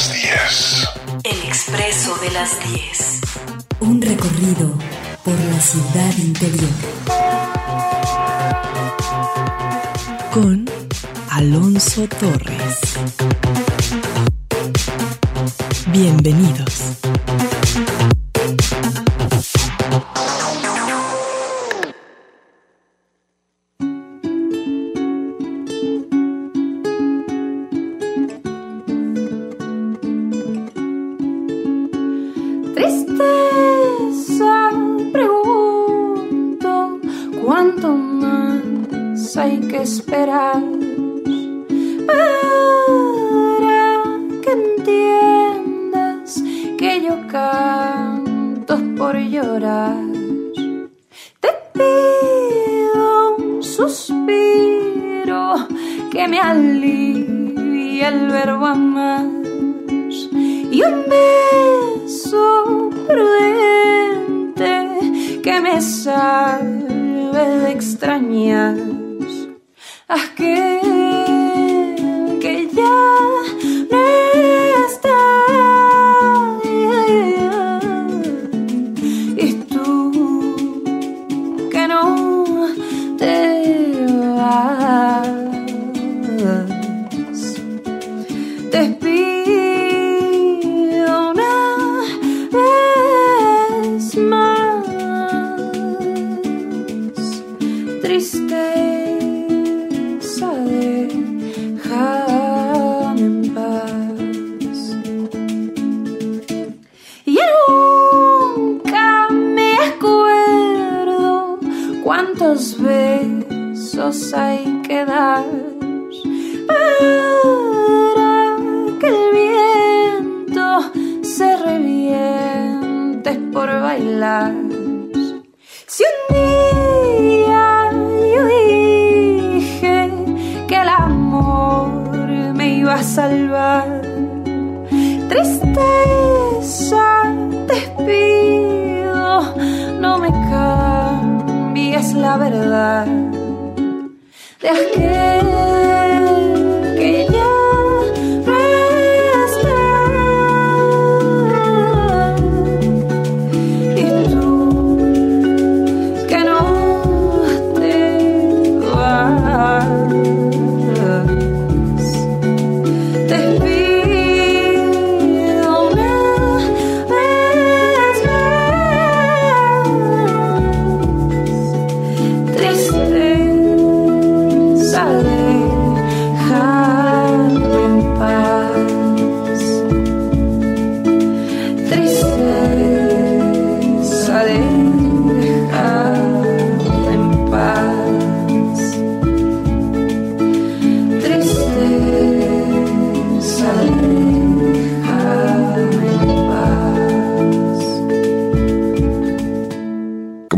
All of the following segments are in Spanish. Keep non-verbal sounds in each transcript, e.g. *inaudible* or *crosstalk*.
las 10. El expreso de las 10. Un recorrido por la ciudad interior. Con Alonso Torres. Bienvenidos.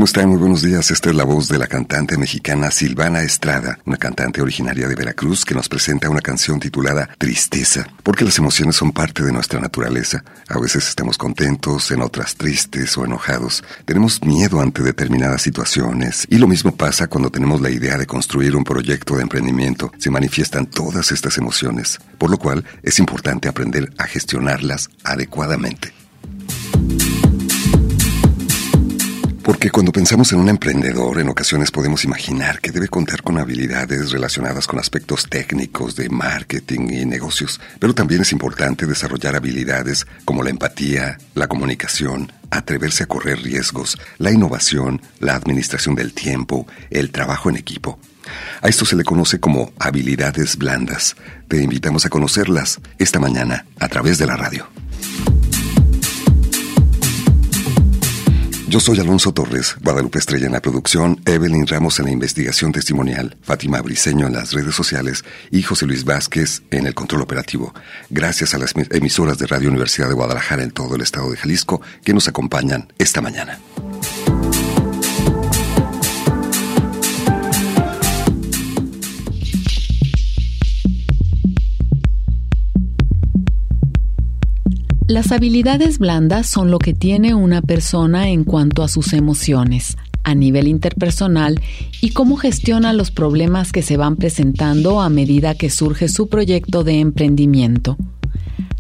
¿Cómo están? Muy buenos días. Esta es la voz de la cantante mexicana Silvana Estrada, una cantante originaria de Veracruz que nos presenta una canción titulada Tristeza, porque las emociones son parte de nuestra naturaleza. A veces estamos contentos, en otras tristes o enojados. Tenemos miedo ante determinadas situaciones y lo mismo pasa cuando tenemos la idea de construir un proyecto de emprendimiento. Se manifiestan todas estas emociones, por lo cual es importante aprender a gestionarlas adecuadamente. Porque cuando pensamos en un emprendedor, en ocasiones podemos imaginar que debe contar con habilidades relacionadas con aspectos técnicos de marketing y negocios, pero también es importante desarrollar habilidades como la empatía, la comunicación, atreverse a correr riesgos, la innovación, la administración del tiempo, el trabajo en equipo. A esto se le conoce como habilidades blandas. Te invitamos a conocerlas esta mañana a través de la radio. Yo soy Alonso Torres, Guadalupe Estrella en la producción, Evelyn Ramos en la investigación testimonial, Fátima Briseño en las redes sociales y José Luis Vázquez en el control operativo. Gracias a las emisoras de Radio Universidad de Guadalajara en todo el estado de Jalisco que nos acompañan esta mañana. Las habilidades blandas son lo que tiene una persona en cuanto a sus emociones, a nivel interpersonal y cómo gestiona los problemas que se van presentando a medida que surge su proyecto de emprendimiento.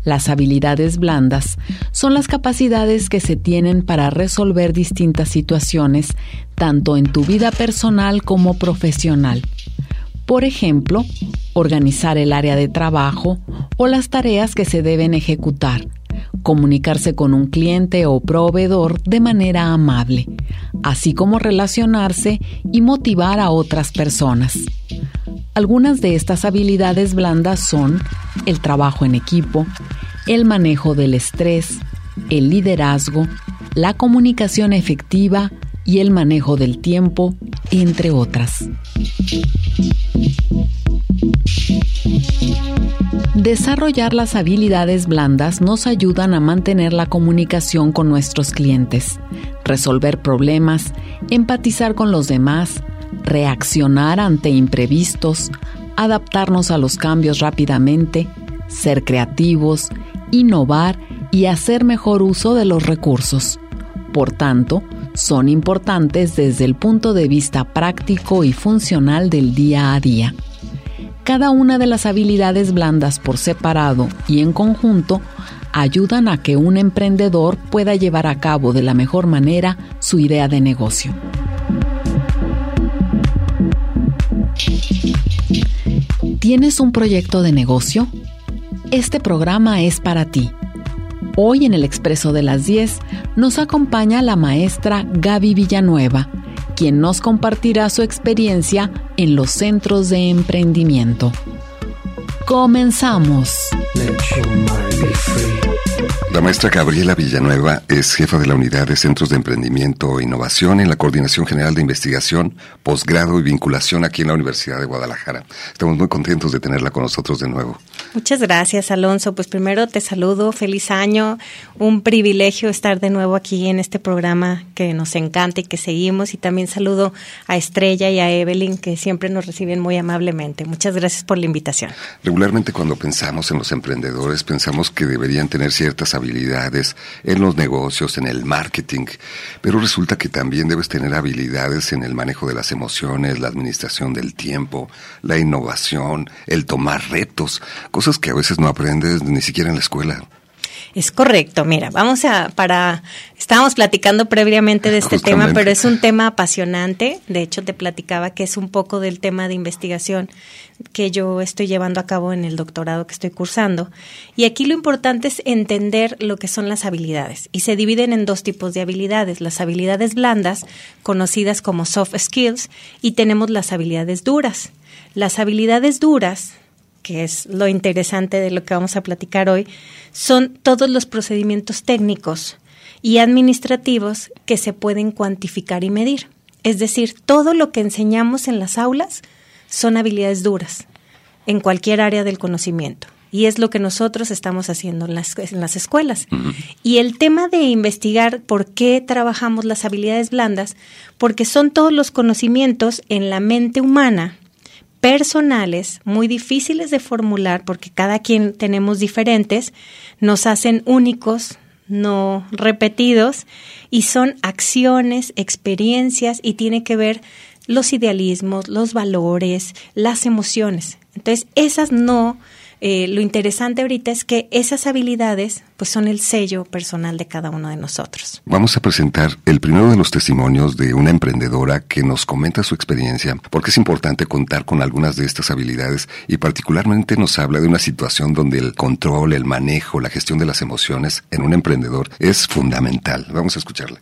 Las habilidades blandas son las capacidades que se tienen para resolver distintas situaciones, tanto en tu vida personal como profesional. Por ejemplo, organizar el área de trabajo o las tareas que se deben ejecutar, comunicarse con un cliente o proveedor de manera amable, así como relacionarse y motivar a otras personas. Algunas de estas habilidades blandas son el trabajo en equipo, el manejo del estrés, el liderazgo, la comunicación efectiva y el manejo del tiempo, entre otras. Desarrollar las habilidades blandas nos ayudan a mantener la comunicación con nuestros clientes, resolver problemas, empatizar con los demás, reaccionar ante imprevistos, adaptarnos a los cambios rápidamente, ser creativos, innovar y hacer mejor uso de los recursos. Por tanto, son importantes desde el punto de vista práctico y funcional del día a día. Cada una de las habilidades blandas por separado y en conjunto ayudan a que un emprendedor pueda llevar a cabo de la mejor manera su idea de negocio. ¿Tienes un proyecto de negocio? Este programa es para ti. Hoy en el Expreso de las 10 nos acompaña la maestra Gaby Villanueva, quien nos compartirá su experiencia en los centros de emprendimiento. Comenzamos. La maestra Gabriela Villanueva es jefa de la Unidad de Centros de Emprendimiento e Innovación en la Coordinación General de Investigación, Posgrado y Vinculación aquí en la Universidad de Guadalajara. Estamos muy contentos de tenerla con nosotros de nuevo. Muchas gracias, Alonso. Pues primero te saludo, feliz año, un privilegio estar de nuevo aquí en este programa que nos encanta y que seguimos. Y también saludo a Estrella y a Evelyn, que siempre nos reciben muy amablemente. Muchas gracias por la invitación. Regularmente cuando pensamos en los emprendedores, pensamos que deberían tener ciertas habilidades en los negocios, en el marketing, pero resulta que también debes tener habilidades en el manejo de las emociones, la administración del tiempo, la innovación, el tomar retos, que a veces no aprendes ni siquiera en la escuela. Es correcto, mira, vamos a, para, estábamos platicando previamente de este tema, pero es un tema apasionante, de hecho te platicaba que es un poco del tema de investigación que yo estoy llevando a cabo en el doctorado que estoy cursando. Y aquí lo importante es entender lo que son las habilidades. Y se dividen en dos tipos de habilidades. Las habilidades blandas, conocidas como soft skills, y tenemos las habilidades duras. Las habilidades duras que es lo interesante de lo que vamos a platicar hoy, son todos los procedimientos técnicos y administrativos que se pueden cuantificar y medir. Es decir, todo lo que enseñamos en las aulas son habilidades duras en cualquier área del conocimiento. Y es lo que nosotros estamos haciendo en las, en las escuelas. Y el tema de investigar por qué trabajamos las habilidades blandas, porque son todos los conocimientos en la mente humana personales, muy difíciles de formular porque cada quien tenemos diferentes, nos hacen únicos, no repetidos, y son acciones, experiencias y tiene que ver los idealismos, los valores, las emociones. Entonces, esas no eh, lo interesante ahorita es que esas habilidades pues son el sello personal de cada uno de nosotros. Vamos a presentar el primero de los testimonios de una emprendedora que nos comenta su experiencia, porque es importante contar con algunas de estas habilidades y particularmente nos habla de una situación donde el control, el manejo, la gestión de las emociones en un emprendedor es fundamental. Vamos a escucharla.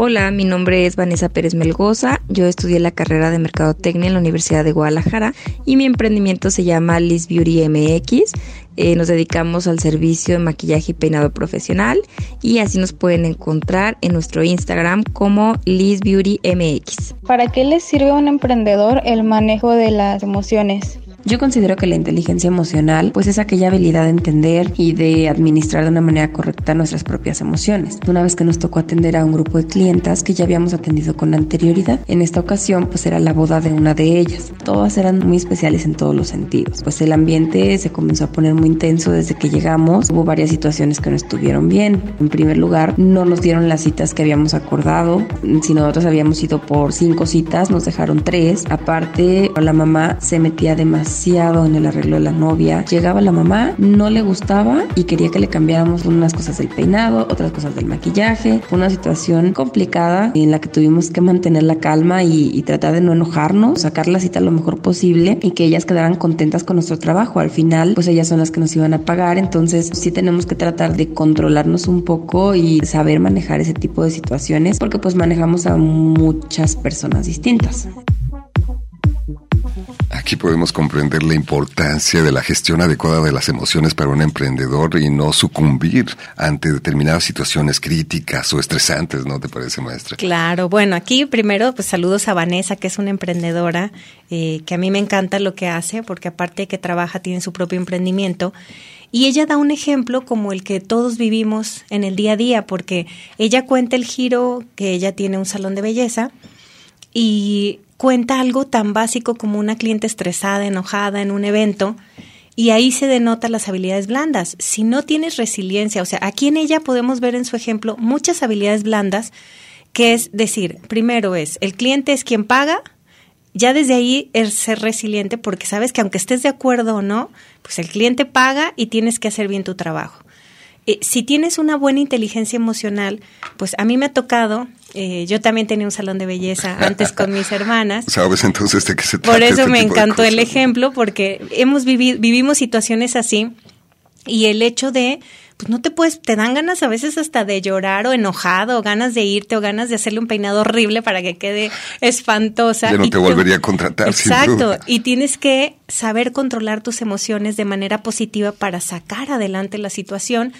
Hola, mi nombre es Vanessa Pérez Melgoza. Yo estudié la carrera de Mercadotecnia en la Universidad de Guadalajara y mi emprendimiento se llama Liz Beauty MX. Eh, nos dedicamos al servicio de maquillaje y peinado profesional y así nos pueden encontrar en nuestro Instagram como Liz Beauty MX. ¿Para qué les sirve a un emprendedor el manejo de las emociones? Yo considero que la inteligencia emocional pues es aquella habilidad de entender y de administrar de una manera correcta nuestras propias emociones. Una vez que nos tocó atender a un grupo de clientas que ya habíamos atendido con anterioridad, en esta ocasión pues era la boda de una de ellas. Todas eran muy especiales en todos los sentidos. Pues el ambiente se comenzó a poner muy intenso desde que llegamos. Hubo varias situaciones que no estuvieron bien. En primer lugar, no nos dieron las citas que habíamos acordado. Si nosotros habíamos ido por cinco citas, nos dejaron tres. Aparte, la mamá se metía demasiado en el arreglo de la novia. Llegaba la mamá, no le gustaba y quería que le cambiáramos unas cosas del peinado, otras cosas del maquillaje. Fue una situación complicada en la que tuvimos que mantener la calma y, y tratar de no enojarnos, sacar la cita lo mejor posible y que ellas quedaran contentas con nuestro trabajo. Al final, pues ellas son las que nos iban a pagar, entonces sí tenemos que tratar de controlarnos un poco y saber manejar ese tipo de situaciones porque pues manejamos a muchas personas distintas. Aquí podemos comprender la importancia de la gestión adecuada de las emociones para un emprendedor y no sucumbir ante determinadas situaciones críticas o estresantes, ¿no te parece, maestra? Claro, bueno, aquí primero pues saludos a Vanessa, que es una emprendedora, eh, que a mí me encanta lo que hace, porque aparte de que trabaja, tiene su propio emprendimiento. Y ella da un ejemplo como el que todos vivimos en el día a día, porque ella cuenta el giro que ella tiene un salón de belleza y cuenta algo tan básico como una cliente estresada, enojada en un evento, y ahí se denota las habilidades blandas. Si no tienes resiliencia, o sea, aquí en ella podemos ver en su ejemplo muchas habilidades blandas, que es decir, primero es, el cliente es quien paga, ya desde ahí es ser resiliente porque sabes que aunque estés de acuerdo o no, pues el cliente paga y tienes que hacer bien tu trabajo. Eh, si tienes una buena inteligencia emocional, pues a mí me ha tocado, eh, yo también tenía un salón de belleza antes con mis hermanas. *laughs* ¿Sabes entonces de qué se trata? Por eso este me tipo de encantó el ejemplo, porque hemos vivido, vivimos situaciones así y el hecho de pues no te puedes, te dan ganas a veces hasta de llorar o enojado, o ganas de irte, o ganas de hacerle un peinado horrible para que quede espantosa. Ya no Y te volvería a contratar, Exacto, y tienes que saber controlar tus emociones de manera positiva para sacar adelante la situación.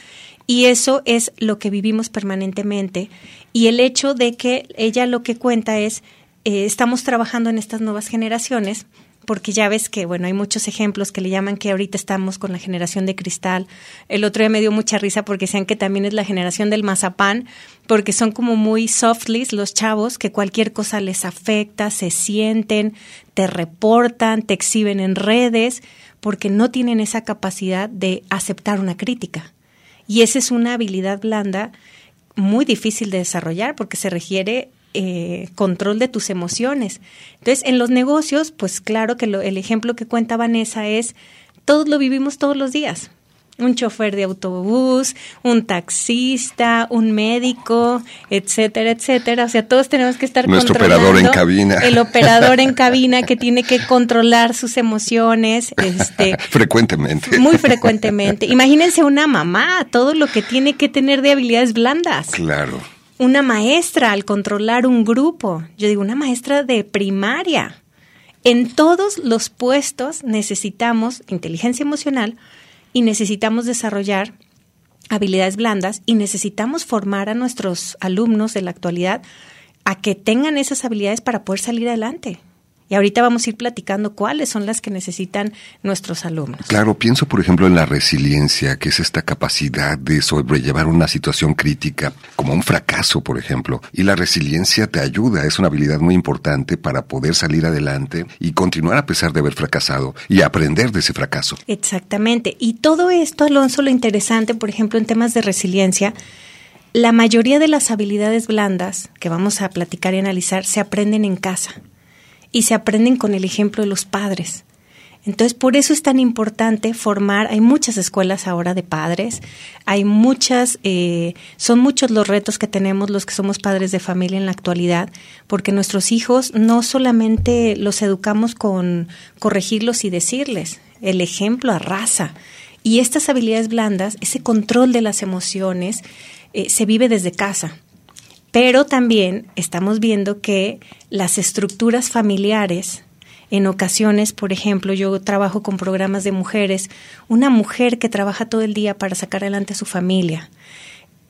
Y eso es lo que vivimos permanentemente. Y el hecho de que ella lo que cuenta es, eh, estamos trabajando en estas nuevas generaciones, porque ya ves que, bueno, hay muchos ejemplos que le llaman que ahorita estamos con la generación de cristal. El otro día me dio mucha risa porque decían que también es la generación del mazapán, porque son como muy softlies los chavos, que cualquier cosa les afecta, se sienten, te reportan, te exhiben en redes, porque no tienen esa capacidad de aceptar una crítica. Y esa es una habilidad blanda muy difícil de desarrollar porque se requiere eh, control de tus emociones. Entonces, en los negocios, pues claro que lo- el ejemplo que cuenta Vanessa es, todos lo vivimos todos los días. Un chofer de autobús, un taxista, un médico, etcétera, etcétera. O sea, todos tenemos que estar Nuestro controlando. operador en cabina. El operador en *laughs* cabina que tiene que controlar sus emociones, este, *laughs* Frecuentemente. muy frecuentemente. Imagínense una mamá, todo lo que tiene que tener de habilidades blandas. Claro. Una maestra al controlar un grupo. Yo digo, una maestra de primaria. En todos los puestos necesitamos inteligencia emocional y necesitamos desarrollar habilidades blandas y necesitamos formar a nuestros alumnos de la actualidad a que tengan esas habilidades para poder salir adelante. Y ahorita vamos a ir platicando cuáles son las que necesitan nuestros alumnos. Claro, pienso por ejemplo en la resiliencia, que es esta capacidad de sobrellevar una situación crítica, como un fracaso, por ejemplo. Y la resiliencia te ayuda, es una habilidad muy importante para poder salir adelante y continuar a pesar de haber fracasado y aprender de ese fracaso. Exactamente. Y todo esto, Alonso, lo interesante, por ejemplo, en temas de resiliencia, la mayoría de las habilidades blandas que vamos a platicar y analizar se aprenden en casa y se aprenden con el ejemplo de los padres. Entonces, por eso es tan importante formar, hay muchas escuelas ahora de padres, hay muchas, eh, son muchos los retos que tenemos los que somos padres de familia en la actualidad, porque nuestros hijos no solamente los educamos con corregirlos y decirles, el ejemplo arrasa. Y estas habilidades blandas, ese control de las emociones, eh, se vive desde casa. Pero también estamos viendo que las estructuras familiares, en ocasiones, por ejemplo, yo trabajo con programas de mujeres, una mujer que trabaja todo el día para sacar adelante a su familia.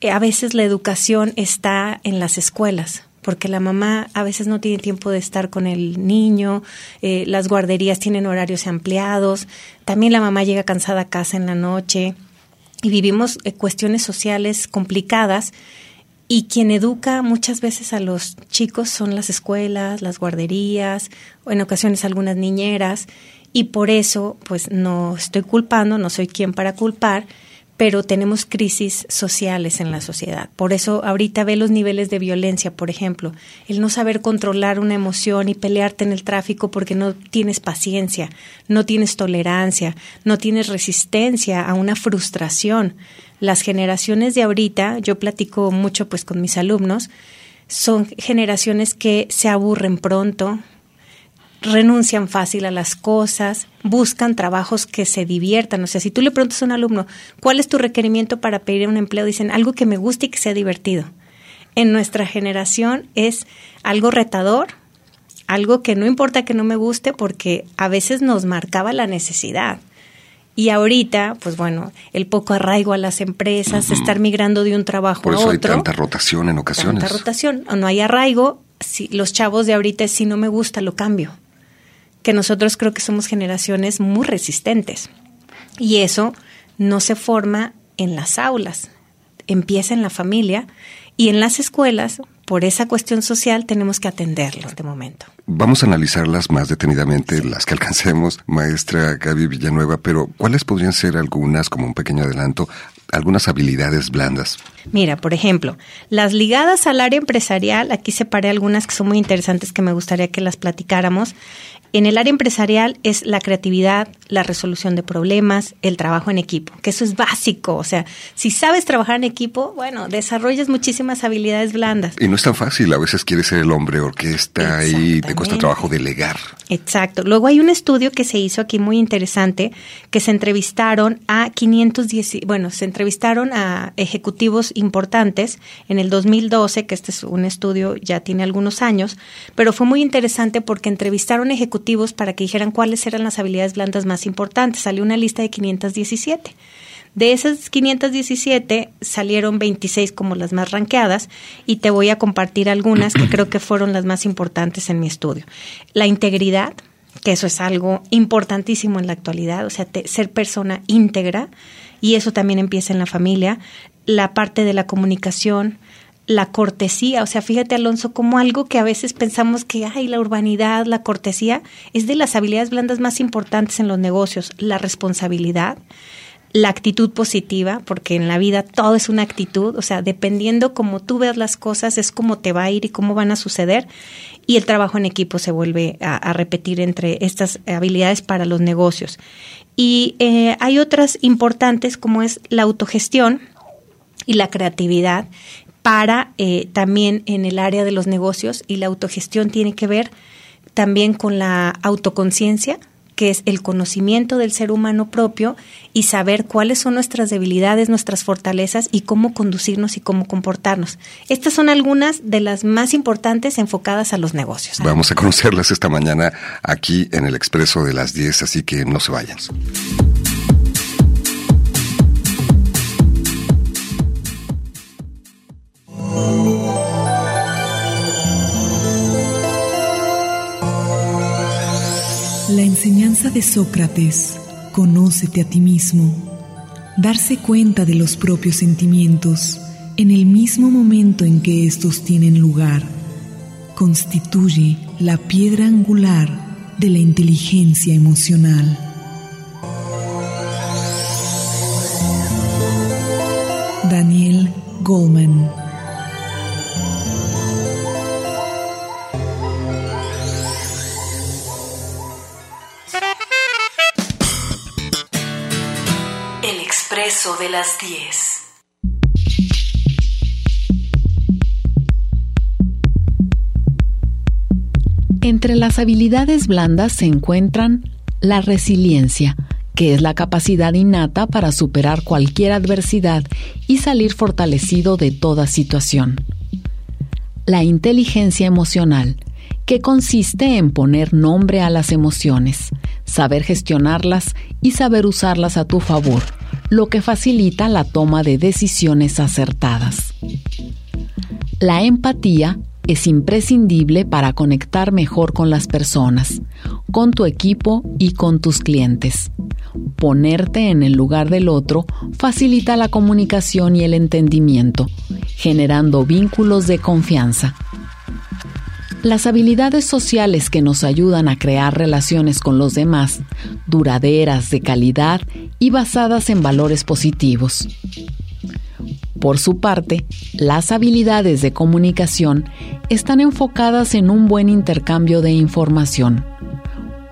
Eh, A veces la educación está en las escuelas, porque la mamá a veces no tiene tiempo de estar con el niño, eh, las guarderías tienen horarios ampliados, también la mamá llega cansada a casa en la noche y vivimos eh, cuestiones sociales complicadas y quien educa muchas veces a los chicos son las escuelas, las guarderías, o en ocasiones algunas niñeras, y por eso, pues no estoy culpando, no soy quien para culpar, pero tenemos crisis sociales en la sociedad. Por eso ahorita ve los niveles de violencia, por ejemplo, el no saber controlar una emoción y pelearte en el tráfico porque no tienes paciencia, no tienes tolerancia, no tienes resistencia a una frustración. Las generaciones de ahorita, yo platico mucho pues con mis alumnos, son generaciones que se aburren pronto, renuncian fácil a las cosas, buscan trabajos que se diviertan. O sea, si tú le preguntas a un alumno, ¿cuál es tu requerimiento para pedir un empleo? Dicen algo que me guste y que sea divertido. En nuestra generación es algo retador, algo que no importa que no me guste porque a veces nos marcaba la necesidad. Y ahorita, pues bueno, el poco arraigo a las empresas, estar migrando de un trabajo Por a eso hay tanta rotación en ocasiones. Tanta rotación. O no hay arraigo. Si, los chavos de ahorita, si no me gusta, lo cambio. Que nosotros creo que somos generaciones muy resistentes. Y eso no se forma en las aulas, empieza en la familia y en las escuelas, por esa cuestión social, tenemos que atenderlo de momento. Vamos a analizarlas más detenidamente, las que alcancemos, maestra Gaby Villanueva, pero ¿cuáles podrían ser algunas, como un pequeño adelanto, algunas habilidades blandas? Mira, por ejemplo, las ligadas al área empresarial, aquí separé algunas que son muy interesantes que me gustaría que las platicáramos. En el área empresarial es la creatividad, la resolución de problemas, el trabajo en equipo, que eso es básico. O sea, si sabes trabajar en equipo, bueno, desarrollas muchísimas habilidades blandas. Y no es tan fácil, a veces quieres ser el hombre orquesta y te cuesta trabajo delegar. Exacto. Luego hay un estudio que se hizo aquí muy interesante, que se entrevistaron a 510, bueno, se entrevistaron a ejecutivos importantes en el 2012, que este es un estudio ya tiene algunos años, pero fue muy interesante porque entrevistaron ejecutivos para que dijeran cuáles eran las habilidades blandas más importantes. Salió una lista de 517. De esas 517 salieron 26 como las más ranqueadas y te voy a compartir algunas que creo que fueron las más importantes en mi estudio. La integridad, que eso es algo importantísimo en la actualidad, o sea, ser persona íntegra y eso también empieza en la familia. La parte de la comunicación, la cortesía, o sea, fíjate Alonso, como algo que a veces pensamos que, ay, la urbanidad, la cortesía, es de las habilidades blandas más importantes en los negocios, la responsabilidad, la actitud positiva, porque en la vida todo es una actitud, o sea, dependiendo cómo tú veas las cosas, es cómo te va a ir y cómo van a suceder, y el trabajo en equipo se vuelve a, a repetir entre estas habilidades para los negocios. Y eh, hay otras importantes como es la autogestión, y la creatividad, para eh, también en el área de los negocios y la autogestión tiene que ver también con la autoconciencia, que es el conocimiento del ser humano propio y saber cuáles son nuestras debilidades, nuestras fortalezas y cómo conducirnos y cómo comportarnos. Estas son algunas de las más importantes enfocadas a los negocios. Vamos a conocerlas esta mañana aquí en el Expreso de las 10, así que no se vayan. La enseñanza de Sócrates, conócete a ti mismo, darse cuenta de los propios sentimientos en el mismo momento en que estos tienen lugar, constituye la piedra angular de la inteligencia emocional. Daniel Goldman de las 10. Entre las habilidades blandas se encuentran la resiliencia, que es la capacidad innata para superar cualquier adversidad y salir fortalecido de toda situación. La inteligencia emocional, que consiste en poner nombre a las emociones, saber gestionarlas y saber usarlas a tu favor, lo que facilita la toma de decisiones acertadas. La empatía es imprescindible para conectar mejor con las personas, con tu equipo y con tus clientes. Ponerte en el lugar del otro facilita la comunicación y el entendimiento, generando vínculos de confianza. Las habilidades sociales que nos ayudan a crear relaciones con los demás, duraderas, de calidad y basadas en valores positivos. Por su parte, las habilidades de comunicación están enfocadas en un buen intercambio de información.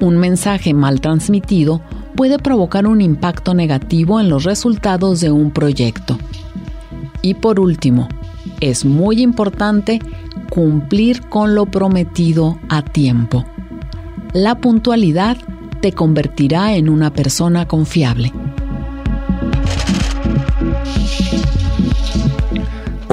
Un mensaje mal transmitido puede provocar un impacto negativo en los resultados de un proyecto. Y por último, es muy importante cumplir con lo prometido a tiempo. La puntualidad te convertirá en una persona confiable.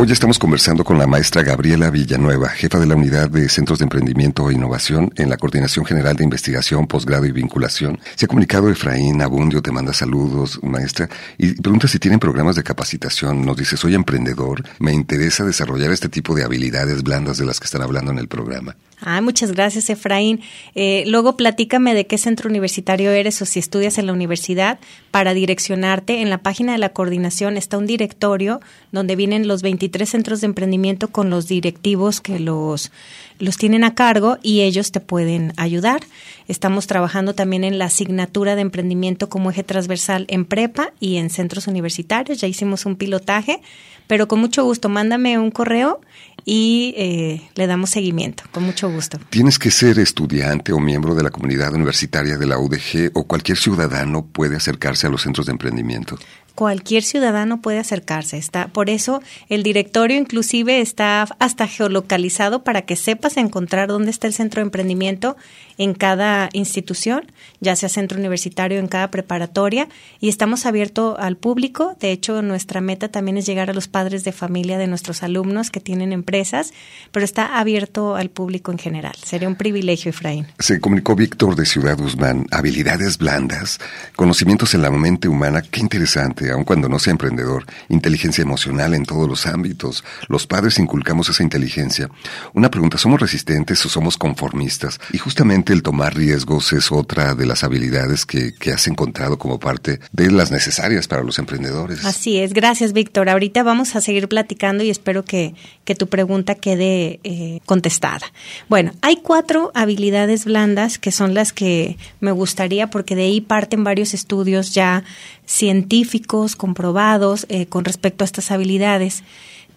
Hoy estamos conversando con la maestra Gabriela Villanueva, jefa de la Unidad de Centros de Emprendimiento e Innovación en la Coordinación General de Investigación, Posgrado y Vinculación. Se ha comunicado Efraín Abundio, te manda saludos, maestra, y pregunta si tienen programas de capacitación. Nos dice, soy emprendedor, me interesa desarrollar este tipo de habilidades blandas de las que están hablando en el programa. Ah, muchas gracias, Efraín. Eh, luego platícame de qué centro universitario eres o si estudias en la universidad para direccionarte. En la página de la coordinación está un directorio donde vienen los 23 centros de emprendimiento con los directivos que los, los tienen a cargo y ellos te pueden ayudar. Estamos trabajando también en la asignatura de emprendimiento como eje transversal en prepa y en centros universitarios. Ya hicimos un pilotaje, pero con mucho gusto, mándame un correo y eh, le damos seguimiento, con mucho gusto. ¿Tienes que ser estudiante o miembro de la comunidad universitaria de la UDG o cualquier ciudadano puede acercarse a los centros de emprendimiento? cualquier ciudadano puede acercarse. Está, por eso el directorio inclusive está hasta geolocalizado para que sepas encontrar dónde está el centro de emprendimiento en cada institución, ya sea centro universitario en cada preparatoria, y estamos abiertos al público. De hecho, nuestra meta también es llegar a los padres de familia de nuestros alumnos que tienen empresas, pero está abierto al público en general. Sería un privilegio, Efraín. Se comunicó Víctor de Ciudad Guzmán, habilidades blandas, conocimientos en la mente humana, qué interesante aun cuando no sea emprendedor, inteligencia emocional en todos los ámbitos. Los padres inculcamos esa inteligencia. Una pregunta, ¿somos resistentes o somos conformistas? Y justamente el tomar riesgos es otra de las habilidades que, has encontrado como parte de las necesarias para los emprendedores. Así es, gracias Víctor. Ahorita vamos a seguir platicando y espero que, tu pregunta quede eh, contestada. Bueno, hay cuatro habilidades blandas que son las que me gustaría porque de ahí parten varios estudios ya científicos comprobados eh, con respecto a estas habilidades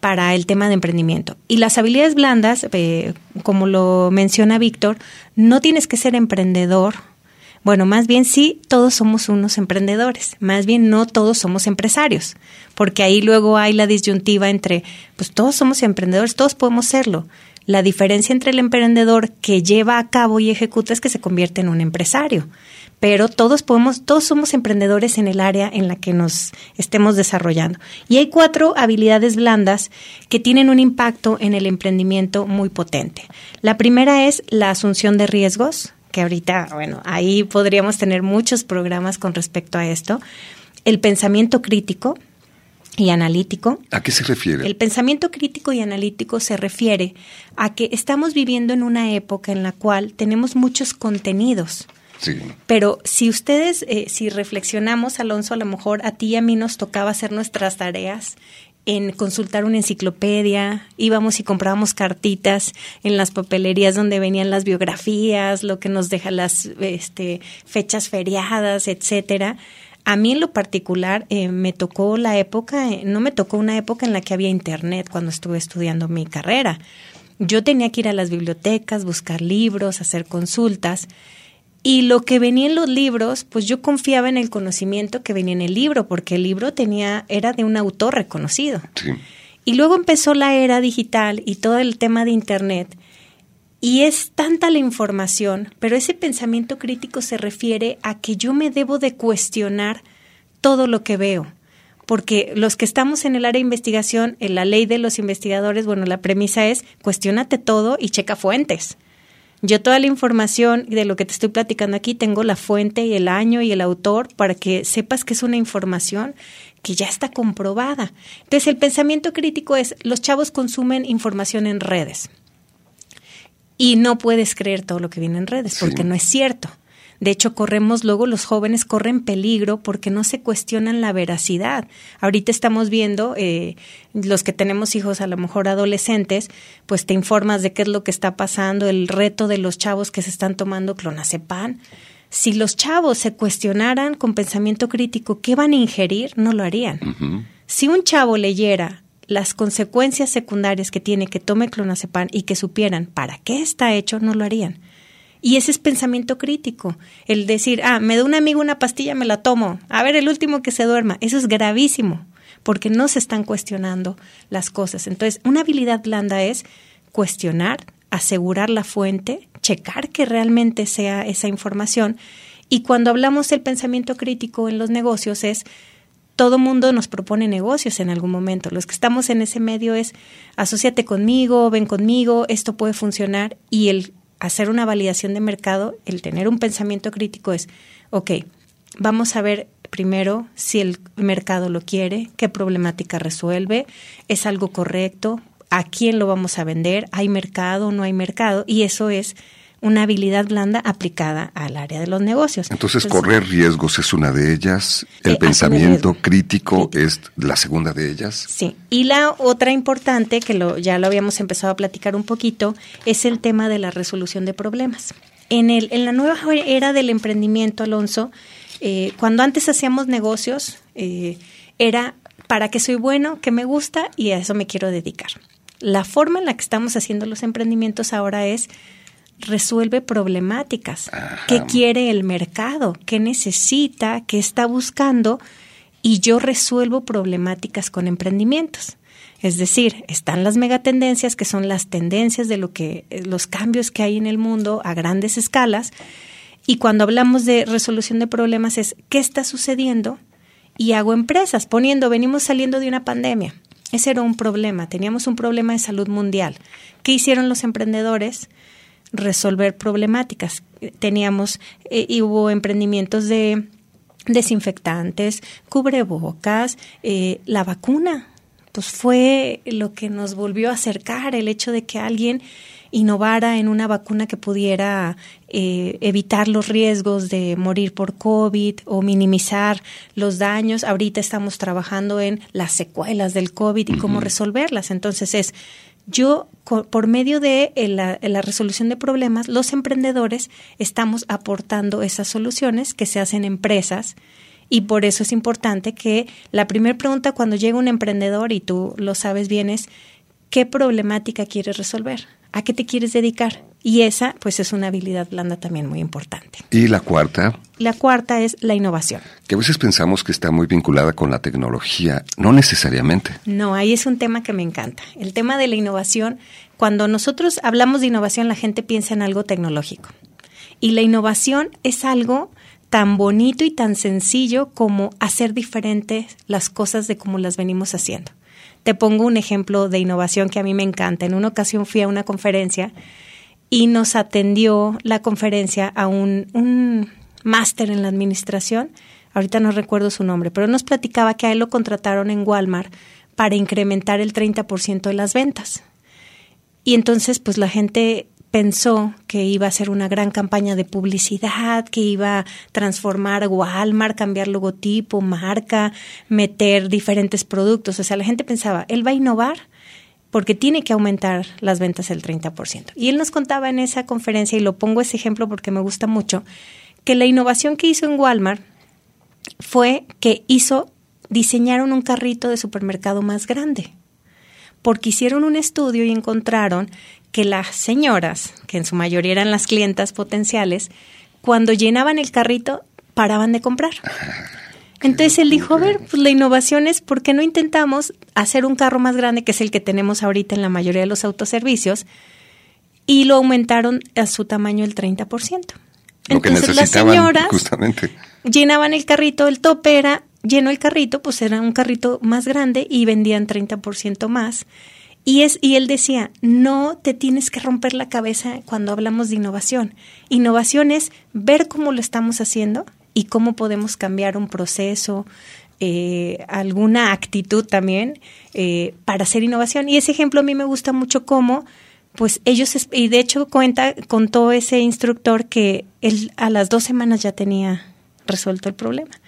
para el tema de emprendimiento. Y las habilidades blandas, eh, como lo menciona Víctor, no tienes que ser emprendedor. Bueno, más bien sí, todos somos unos emprendedores, más bien no todos somos empresarios, porque ahí luego hay la disyuntiva entre, pues todos somos emprendedores, todos podemos serlo. La diferencia entre el emprendedor que lleva a cabo y ejecuta es que se convierte en un empresario pero todos podemos, todos somos emprendedores en el área en la que nos estemos desarrollando. Y hay cuatro habilidades blandas que tienen un impacto en el emprendimiento muy potente. La primera es la asunción de riesgos, que ahorita, bueno, ahí podríamos tener muchos programas con respecto a esto. El pensamiento crítico, y analítico. ¿A qué se refiere? El pensamiento crítico y analítico se refiere a que estamos viviendo en una época en la cual tenemos muchos contenidos pero si ustedes, eh, si reflexionamos, Alonso, a lo mejor a ti y a mí nos tocaba hacer nuestras tareas en consultar una enciclopedia, íbamos y comprábamos cartitas en las papelerías donde venían las biografías, lo que nos deja las este, fechas feriadas, etcétera. A mí en lo particular eh, me tocó la época, eh, no me tocó una época en la que había internet cuando estuve estudiando mi carrera. Yo tenía que ir a las bibliotecas, buscar libros, hacer consultas y lo que venía en los libros, pues yo confiaba en el conocimiento que venía en el libro, porque el libro tenía, era de un autor reconocido. Y luego empezó la era digital y todo el tema de Internet. Y es tanta la información, pero ese pensamiento crítico se refiere a que yo me debo de cuestionar todo lo que veo. Porque los que estamos en el área de investigación, en la ley de los investigadores, bueno, la premisa es cuestionate todo y checa fuentes. Yo toda la información de lo que te estoy platicando aquí tengo la fuente y el año y el autor para que sepas que es una información que ya está comprobada. Entonces el pensamiento crítico es los chavos consumen información en redes y no puedes creer todo lo que viene en redes porque no es cierto. De hecho, corremos luego, los jóvenes corren peligro porque no se cuestionan la veracidad. Ahorita estamos viendo, eh, los que tenemos hijos a lo mejor adolescentes, pues te informas de qué es lo que está pasando, el reto de los chavos que se están tomando clonazepam. Si los chavos se cuestionaran con pensamiento crítico qué van a ingerir, no lo harían. Si un chavo leyera las consecuencias secundarias que tiene que tome clonazepam y que supieran para qué está hecho, no lo harían. Y ese es pensamiento crítico. El decir, ah, me da un amigo una pastilla, me la tomo. A ver, el último que se duerma. Eso es gravísimo, porque no se están cuestionando las cosas. Entonces, una habilidad blanda es cuestionar, asegurar la fuente, checar que realmente sea esa información. Y cuando hablamos del pensamiento crítico en los negocios es todo mundo nos propone negocios en algún momento. Los que estamos en ese medio es asociate conmigo, ven conmigo, esto puede funcionar y el hacer una validación de mercado, el tener un pensamiento crítico es, ok, vamos a ver primero si el mercado lo quiere, qué problemática resuelve, es algo correcto, a quién lo vamos a vender, hay mercado, no hay mercado, y eso es una habilidad blanda aplicada al área de los negocios. Entonces, correr riesgos es una de ellas, el eh, pensamiento crítico, es la segunda de ellas. Sí, y la otra importante, que lo, ya lo habíamos empezado a platicar un poquito, es el tema de la resolución de problemas. En, el, en la nueva era del emprendimiento, Alonso, eh, cuando antes hacíamos negocios, eh, era para que soy bueno, que me gusta y a eso me quiero dedicar. La forma en la que estamos haciendo los emprendimientos ahora es resuelve problemáticas. ¿Qué quiere el mercado? ¿Qué necesita? ¿Qué está buscando? Y yo resuelvo problemáticas con emprendimientos. Es decir, están las megatendencias, que son las tendencias de lo que, eh, los cambios que hay en el mundo a grandes escalas. Y cuando hablamos de resolución de problemas es qué está sucediendo y hago empresas, poniendo, venimos saliendo de una pandemia. Ese era un problema, teníamos un problema de salud mundial. ¿Qué hicieron los emprendedores? Resolver problemáticas. Teníamos eh, y hubo emprendimientos de desinfectantes, cubrebocas, eh, la vacuna. Pues fue lo que nos volvió a acercar el hecho de que alguien innovara en una vacuna que pudiera eh, evitar los riesgos de morir por COVID o minimizar los daños. Ahorita estamos trabajando en las secuelas del COVID y cómo resolverlas. Entonces es yo, por medio de eh, la, la, resolución de problemas, los emprendedores estamos aportando esas soluciones que se hacen empresas y por eso es importante que la primera pregunta cuando llega un emprendedor, y tú lo sabes bien, es ¿qué problemática quieres resolver? ¿A qué te quieres dedicar? Y esa, pues, es una habilidad blanda también muy importante. ¿Y la cuarta? La cuarta es la innovación. Que a veces pensamos que está muy vinculada con la tecnología, no necesariamente. No, ahí es un tema que me encanta. El tema de la innovación, cuando nosotros hablamos de innovación, la gente piensa en algo tecnológico. Y la innovación es algo tan bonito y tan sencillo como hacer diferentes las cosas de como las venimos haciendo. Te pongo un ejemplo de innovación que a mí me encanta. En una ocasión fui a una conferencia y nos atendió la conferencia a un, un máster en la administración, ahorita no recuerdo su nombre, pero nos platicaba que a él lo contrataron en Walmart para incrementar el 30% de las ventas. Y entonces, pues la gente pensó que iba a ser una gran campaña de publicidad, que iba a transformar Walmart, cambiar logotipo, marca, meter diferentes productos. O sea, la gente pensaba, él va a innovar porque tiene que aumentar las ventas el 30%. Y él nos contaba en esa conferencia, y lo pongo ese ejemplo porque me gusta mucho, que la innovación que hizo en Walmart fue que hizo, diseñaron un carrito de supermercado más grande, porque hicieron un estudio y encontraron que las señoras, que en su mayoría eran las clientas potenciales, cuando llenaban el carrito, paraban de comprar. Entonces él dijo, a ver, pues la innovación es, ¿por qué no intentamos hacer un carro más grande, que es el que tenemos ahorita en la mayoría de los autoservicios? Y lo aumentaron a su tamaño el 30%. Entonces las señoras justamente. llenaban el carrito, el tope era lleno el carrito, pues era un carrito más grande y vendían 30% más. Y, es, y él decía, no te tienes que romper la cabeza cuando hablamos de innovación. Innovación es ver cómo lo estamos haciendo y cómo podemos cambiar un proceso, eh, alguna actitud también eh, para hacer innovación. Y ese ejemplo a mí me gusta mucho cómo pues ellos, y de hecho cuenta, contó ese instructor que él a las dos semanas ya tenía resuelto el problema.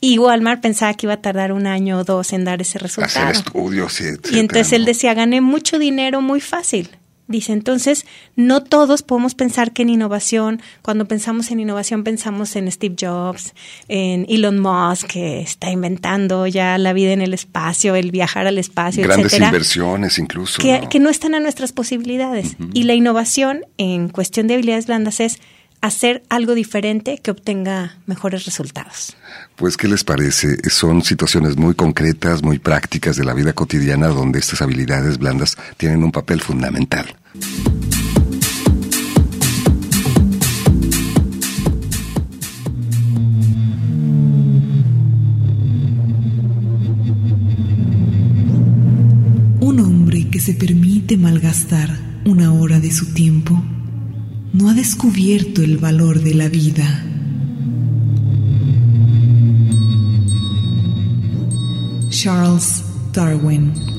Y Walmart pensaba que iba a tardar un año o dos en dar ese resultado. Hacer estudios, Y entonces él decía, gané mucho dinero muy fácil. Dice, entonces, no todos podemos pensar que en innovación, cuando pensamos en innovación, pensamos en Steve Jobs, en Elon Musk, que está inventando ya la vida en el espacio, el viajar al espacio, Grandes inversiones incluso. Que ¿no? están a nuestras posibilidades. Y la innovación en cuestión de habilidades blandas es hacer algo diferente que obtenga mejores resultados. Pues, ¿qué les parece? Son situaciones muy concretas, muy prácticas de la vida cotidiana donde estas habilidades blandas tienen un papel fundamental. Un hombre que se permite malgastar una hora de su tiempo no ha descubierto el valor de la vida. Charles Darwin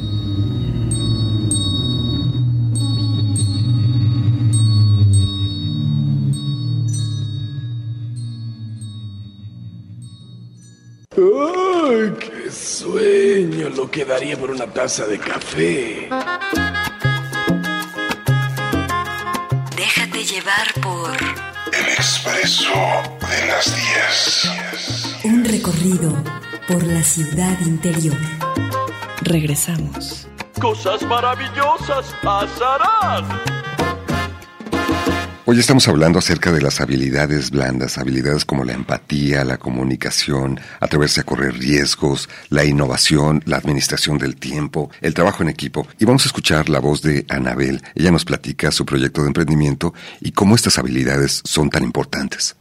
Lo que daría por una taza de café. llevar por El Expreso de las 10. Un recorrido por la ciudad interior. Regresamos. Cosas maravillosas pasarán. Hoy estamos hablando acerca de las habilidades blandas, habilidades como la empatía, la comunicación, atreverse a correr riesgos, la innovación, la administración del tiempo, el trabajo en equipo. Y vamos a escuchar la voz de Anabel. Ella nos platica su proyecto de emprendimiento y cómo estas habilidades son tan importantes.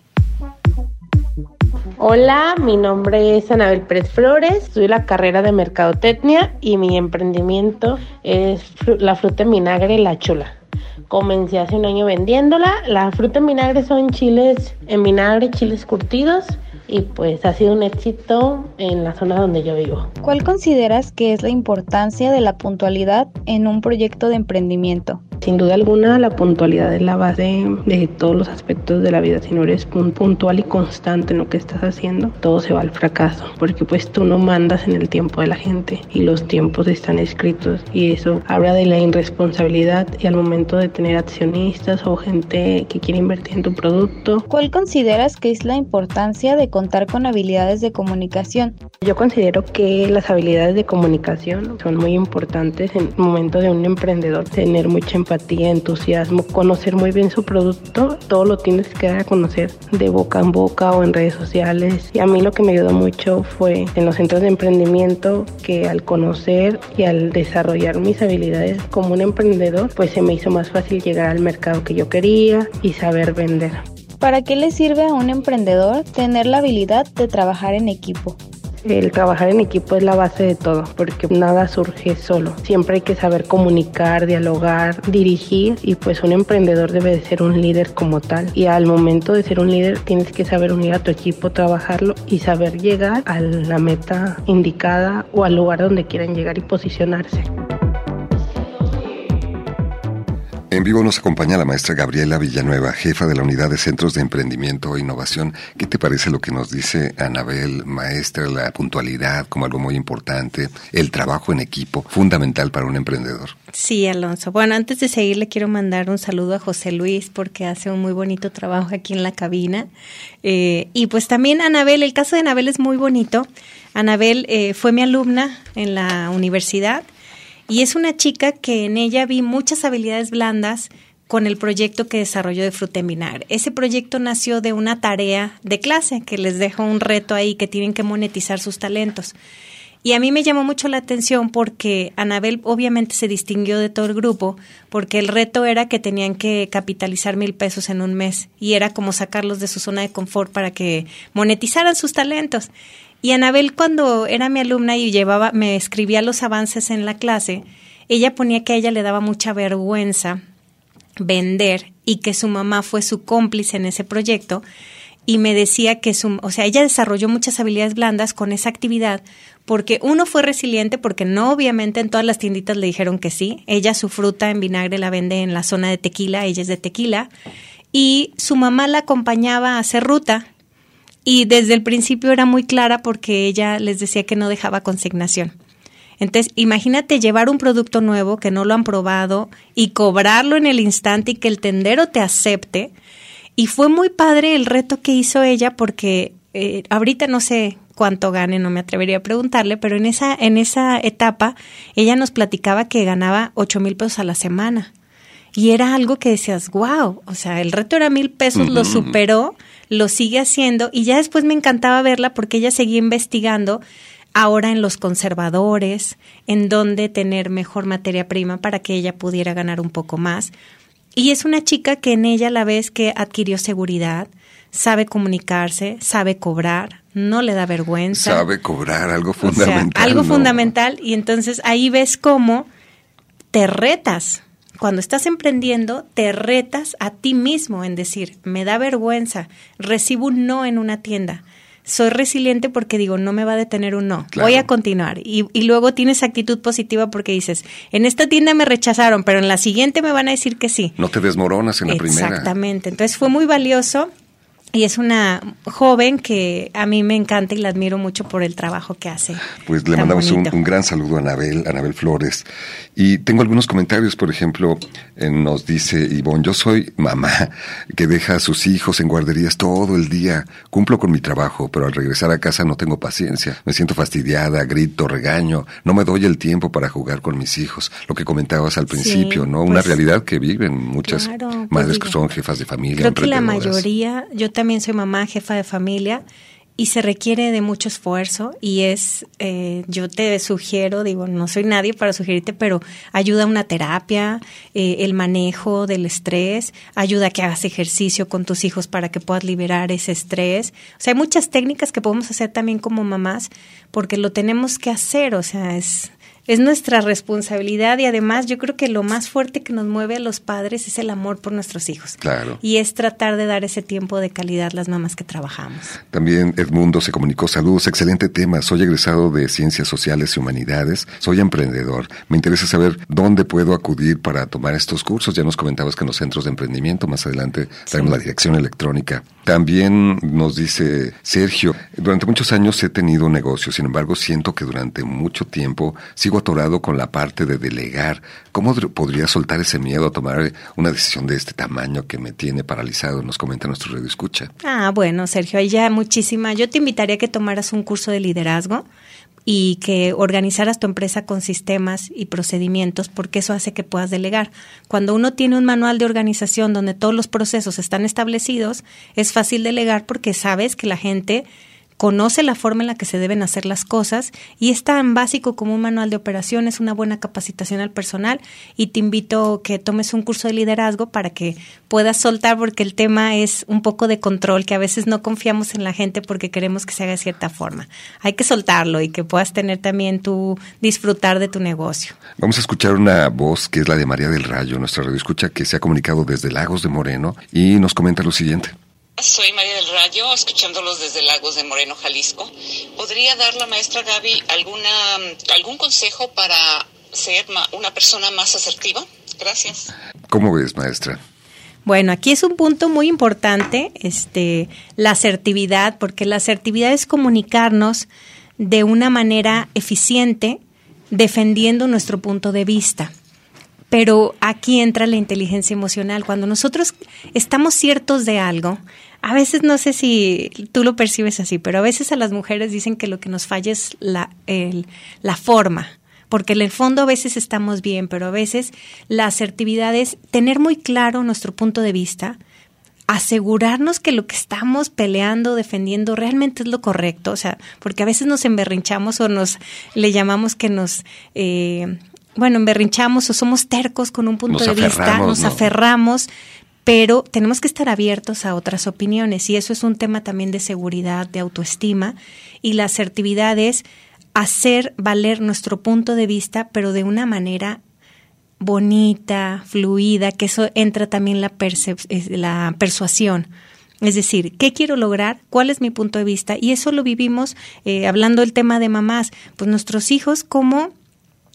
Hola, mi nombre es Anabel Pérez Flores, soy la carrera de Mercadotecnia y mi emprendimiento es la fruta en vinagre La Chula. Comencé hace un año vendiéndola. La fruta en vinagre son chiles en vinagre, chiles curtidos y pues ha sido un éxito en la zona donde yo vivo. ¿Cuál consideras que es la importancia de la puntualidad en un proyecto de emprendimiento? Sin duda alguna, la puntualidad es la base de todos los aspectos de la vida. Si no eres puntual y constante en lo que estás haciendo, todo se va al fracaso, porque pues tú no mandas en el tiempo de la gente y los tiempos están escritos y eso habla de la irresponsabilidad y al momento de tener accionistas o gente que quiere invertir en tu producto. ¿Cuál consideras que es la importancia de contar con habilidades de comunicación? Yo considero que las habilidades de comunicación son muy importantes en el momento de un emprendedor, tener mucha empatía entusiasmo, conocer muy bien su producto, todo lo tienes que dar a conocer de boca en boca o en redes sociales. Y a mí lo que me ayudó mucho fue en los centros de emprendimiento que al conocer y al desarrollar mis habilidades como un emprendedor, pues se me hizo más fácil llegar al mercado que yo quería y saber vender. ¿Para qué le sirve a un emprendedor tener la habilidad de trabajar en equipo? El trabajar en equipo es la base de todo, porque nada surge solo. Siempre hay que saber comunicar, dialogar, dirigir y pues un emprendedor debe de ser un líder como tal. Y al momento de ser un líder tienes que saber unir a tu equipo, trabajarlo y saber llegar a la meta indicada o al lugar donde quieran llegar y posicionarse. En vivo nos acompaña la maestra Gabriela Villanueva, jefa de la Unidad de Centros de Emprendimiento e Innovación. ¿Qué te parece lo que nos dice Anabel, maestra, la puntualidad como algo muy importante, el trabajo en equipo, fundamental para un emprendedor? Sí, Alonso. Bueno, antes de seguir le quiero mandar un saludo a José Luis porque hace un muy bonito trabajo aquí en la cabina. Eh, y pues también Anabel, el caso de Anabel es muy bonito. Anabel eh, fue mi alumna en la universidad y es una chica que en ella vi muchas habilidades blandas con el proyecto que desarrolló de Fruta en. Ese proyecto nació de una tarea de clase que les dejo un reto ahí que tienen que monetizar sus talentos. Y a mí me llamó mucho la atención porque Anabel obviamente se distinguió de todo el grupo porque el reto era que tenían que capitalizar mil pesos en un mes y era como sacarlos de su zona de confort para que monetizaran sus talentos. Y Anabel cuando era mi alumna y llevaba, me escribía los avances en la clase, ella ponía que a ella le daba mucha vergüenza vender y que su mamá fue su cómplice en ese proyecto y me decía que su, o sea, ella desarrolló muchas habilidades blandas con esa actividad porque uno fue resiliente porque no obviamente en todas las tienditas le dijeron que sí. Ella su fruta en vinagre la vende en la zona de tequila, ella es de tequila y su mamá la acompañaba a hacer ruta y desde el principio era muy clara porque ella les decía que no dejaba consignación. Entonces, imagínate llevar un producto nuevo que no lo han probado y cobrarlo en el instante y que el tendero te acepte. Y fue muy padre el reto que hizo ella porque eh, ahorita no sé cuánto gane, no me atrevería a preguntarle, pero en esa, en esa etapa ella nos platicaba que ganaba ocho mil pesos a la semana. Y era algo que decías, wow, o sea, el reto era mil pesos, lo superó, lo sigue haciendo y ya después me encantaba verla porque ella seguía investigando ahora en los conservadores, en dónde tener mejor materia prima para que ella pudiera ganar un poco más. Y es una chica que en ella la ves que adquirió seguridad, sabe comunicarse, sabe cobrar, no le da vergüenza. Sabe cobrar algo fundamental. algo fundamental y entonces ahí ves cómo te retas. Cuando estás emprendiendo, te retas a ti mismo en decir, me da vergüenza, recibo un no en una tienda soy resiliente porque digo, no me va a detener un no, voy a continuar. Y, y, luego tienes actitud positiva porque dices, en esta tienda me rechazaron, pero en la siguiente me van a decir que sí. No te desmoronas en la primera. Exactamente. Entonces fue muy valioso y es una joven que a mí me encanta y la admiro mucho por el trabajo que hace. Pues le mandamos un, gran saludo a Anabel, Anabel Flores. Y tengo algunos comentarios, por ejemplo, eh, nos dice Ivonne, yo soy mamá que deja a sus hijos en guarderías todo el día. Cumplo con mi trabajo, pero al regresar a casa no tengo paciencia. Me siento fastidiada, grito, regaño. No me doy el tiempo para jugar con mis hijos. Lo que comentabas al principio, ¿no? Una pues realidad que viven muchas madres que son jefas de familia. Creo que la mayoría, yo también soy mamá, jefa de familia, y se requiere de mucho esfuerzo y es, eh, yo te sugiero, digo, no soy nadie para sugerirte, pero ayuda una terapia, eh, el manejo del estrés, ayuda a que hagas ejercicio con tus hijos para que puedas liberar ese estrés. O sea, hay muchas técnicas que podemos hacer también como mamás porque lo tenemos que hacer, o sea, es es nuestra responsabilidad y además yo creo que lo más fuerte que nos mueve a los padres es el amor por nuestros hijos. Claro. Y es tratar de dar ese tiempo de calidad las mamás que trabajamos. También Edmundo se comunicó, saludos, excelente tema, soy egresado de Ciencias Sociales y Humanidades, soy emprendedor, me interesa saber dónde puedo acudir para tomar estos cursos, ya nos comentabas que en los centros de emprendimiento, más adelante traemos la dirección electrónica. También nos dice Sergio, durante muchos años he tenido un negocio, sin embargo siento que durante mucho tiempo sigo atorado con la parte de delegar. ¿Cómo podría soltar ese miedo a tomar una decisión de este tamaño que me tiene paralizado? Nos comenta nuestro radio escucha. Ah, bueno, Sergio, ahí ya muchísima. Yo te invitaría a que tomaras un curso de liderazgo y que organizaras tu empresa con sistemas y procedimientos, porque eso hace que puedas delegar. Cuando uno tiene un manual de organización donde todos los procesos están establecidos, es fácil delegar porque sabes que la gente conoce la forma en la que se deben hacer las cosas y es tan básico como un manual de operaciones, una buena capacitación al personal y te invito a que tomes un curso de liderazgo para que puedas soltar porque el tema es un poco de control, que a veces no confiamos en la gente porque queremos que se haga de cierta forma. Hay que soltarlo y que puedas tener también tu disfrutar de tu negocio. Vamos a escuchar una voz que es la de María del Rayo, nuestra radio escucha que se ha comunicado desde Lagos de Moreno y nos comenta lo siguiente. Soy María del Rayo, escuchándolos desde Lagos de Moreno, Jalisco. ¿Podría dar la maestra Gaby alguna, algún consejo para ser una persona más asertiva? Gracias. ¿Cómo ves, maestra? Bueno, aquí es un punto muy importante, este, la asertividad, porque la asertividad es comunicarnos de una manera eficiente, defendiendo nuestro punto de vista. Pero aquí entra la inteligencia emocional. Cuando nosotros estamos ciertos de algo, a veces no sé si tú lo percibes así, pero a veces a las mujeres dicen que lo que nos falla es la, la forma, porque en el fondo a veces estamos bien, pero a veces la asertividad es tener muy claro nuestro punto de vista, asegurarnos que lo que estamos peleando, defendiendo, realmente es lo correcto, o sea, porque a veces nos emberrinchamos o nos le llamamos que nos eh, bueno, emberrinchamos o somos tercos con un punto de vista, nos aferramos, pero tenemos que estar abiertos a otras opiniones y eso es un tema también de seguridad, de autoestima y la asertividad es hacer valer nuestro punto de vista, pero de una manera bonita, fluida, que eso entra también la, la persuasión. Es decir, ¿qué quiero lograr? ¿Cuál es mi punto de vista? Y eso lo vivimos eh, hablando del tema de mamás. Pues nuestros hijos, ¿cómo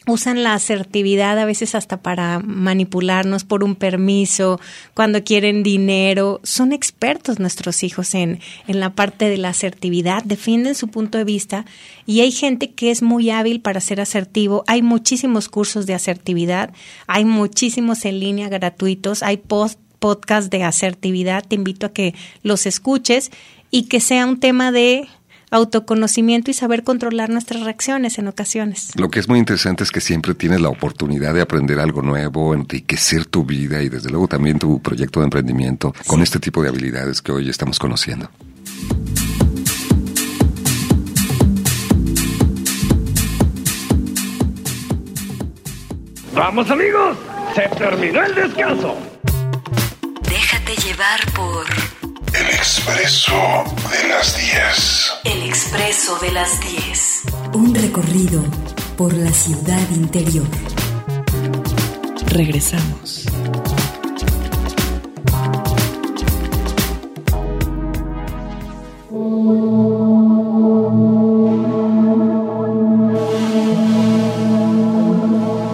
usan la asertividad a veces hasta para manipularnos por un permiso, cuando quieren dinero. Son expertos nuestros hijos en, en la parte de la asertividad, defienden su punto de vista y hay gente que es muy hábil para ser asertivo. Hay muchísimos cursos de asertividad, hay muchísimos en línea gratuitos, hay post podcast de asertividad, te invito a que los escuches y que sea un tema de autoconocimiento y saber controlar nuestras reacciones en ocasiones. Lo que es muy interesante es que siempre tienes la oportunidad de aprender algo nuevo, enriquecer tu vida y desde luego también tu proyecto de emprendimiento con este tipo de habilidades que hoy estamos conociendo. ¡Vamos amigos! ¡Se terminó el descanso! Déjate llevar por El expreso de las 10. El Expreso de las 10. Un recorrido por la ciudad interior. Regresamos.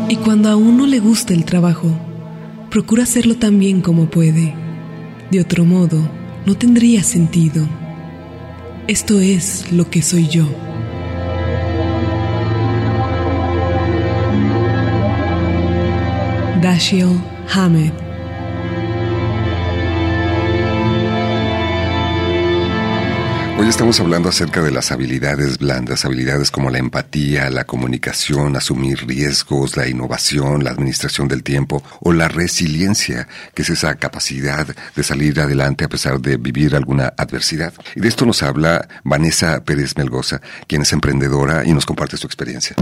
Y cuando a uno le gusta el trabajo, procura hacerlo tan bien como puede. De otro modo, no tendría sentido. Esto es lo que soy yo. Dashiell Hamed Hoy estamos hablando acerca de las habilidades blandas, habilidades como la empatía, la comunicación, asumir riesgos, la innovación, la administración del tiempo o la resiliencia, que es esa capacidad de salir adelante a pesar de vivir alguna adversidad. Y de esto nos habla Vanessa Pérez Melgoza, quien es emprendedora y nos comparte su experiencia.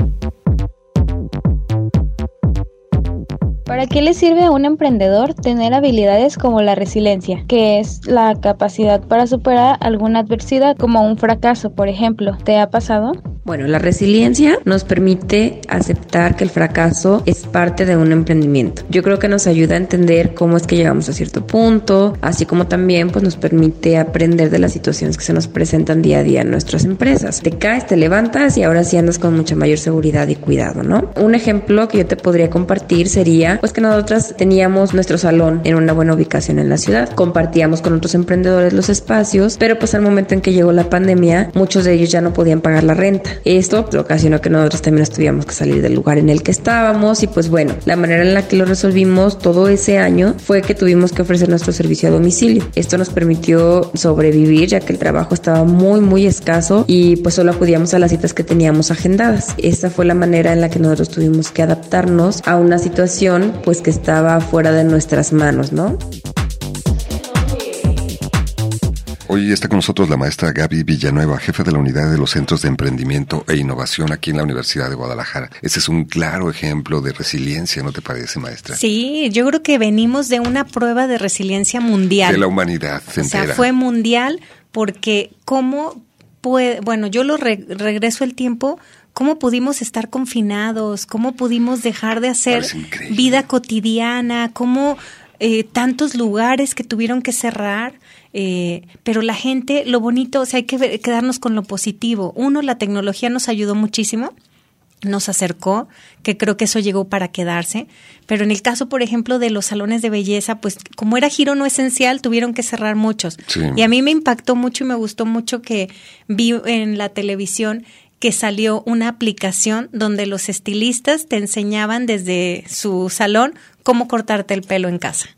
¿Para qué le sirve a un emprendedor tener habilidades como la resiliencia, que es la capacidad para superar alguna adversidad, como un fracaso, por ejemplo? ¿Te ha pasado? Bueno, la resiliencia nos permite aceptar que el fracaso es parte de un emprendimiento. Yo creo que nos ayuda a entender cómo es que llegamos a cierto punto, así como también pues nos permite aprender de las situaciones que se nos presentan día a día en nuestras empresas. Te caes, te levantas y ahora sí andas con mucha mayor seguridad y cuidado, ¿no? Un ejemplo que yo te podría compartir sería pues que nosotras teníamos nuestro salón en una buena ubicación en la ciudad, compartíamos con otros emprendedores los espacios, pero pues al momento en que llegó la pandemia, muchos de ellos ya no podían pagar la renta. Esto ocasionó que nosotros también nos tuviéramos que salir del lugar en el que estábamos y pues bueno, la manera en la que lo resolvimos todo ese año fue que tuvimos que ofrecer nuestro servicio a domicilio. Esto nos permitió sobrevivir ya que el trabajo estaba muy muy escaso y pues solo acudíamos a las citas que teníamos agendadas. Esta fue la manera en la que nosotros tuvimos que adaptarnos a una situación pues que estaba fuera de nuestras manos, ¿no? Hoy está con nosotros la maestra Gaby Villanueva, jefa de la unidad de los Centros de Emprendimiento e Innovación aquí en la Universidad de Guadalajara. Ese es un claro ejemplo de resiliencia, ¿no te parece, maestra? Sí, yo creo que venimos de una prueba de resiliencia mundial. De la humanidad entera. O sea, fue mundial porque cómo puede, bueno, yo lo re regreso el tiempo cómo pudimos estar confinados, cómo pudimos dejar de hacer vida cotidiana, cómo eh, tantos lugares que tuvieron que cerrar. Eh, pero la gente, lo bonito, o sea, hay que quedarnos con lo positivo. Uno, la tecnología nos ayudó muchísimo, nos acercó, que creo que eso llegó para quedarse. Pero en el caso, por ejemplo, de los salones de belleza, pues como era giro no esencial, tuvieron que cerrar muchos. Sí. Y a mí me impactó mucho y me gustó mucho que vi en la televisión que salió una aplicación donde los estilistas te enseñaban desde su salón cómo cortarte el pelo en casa.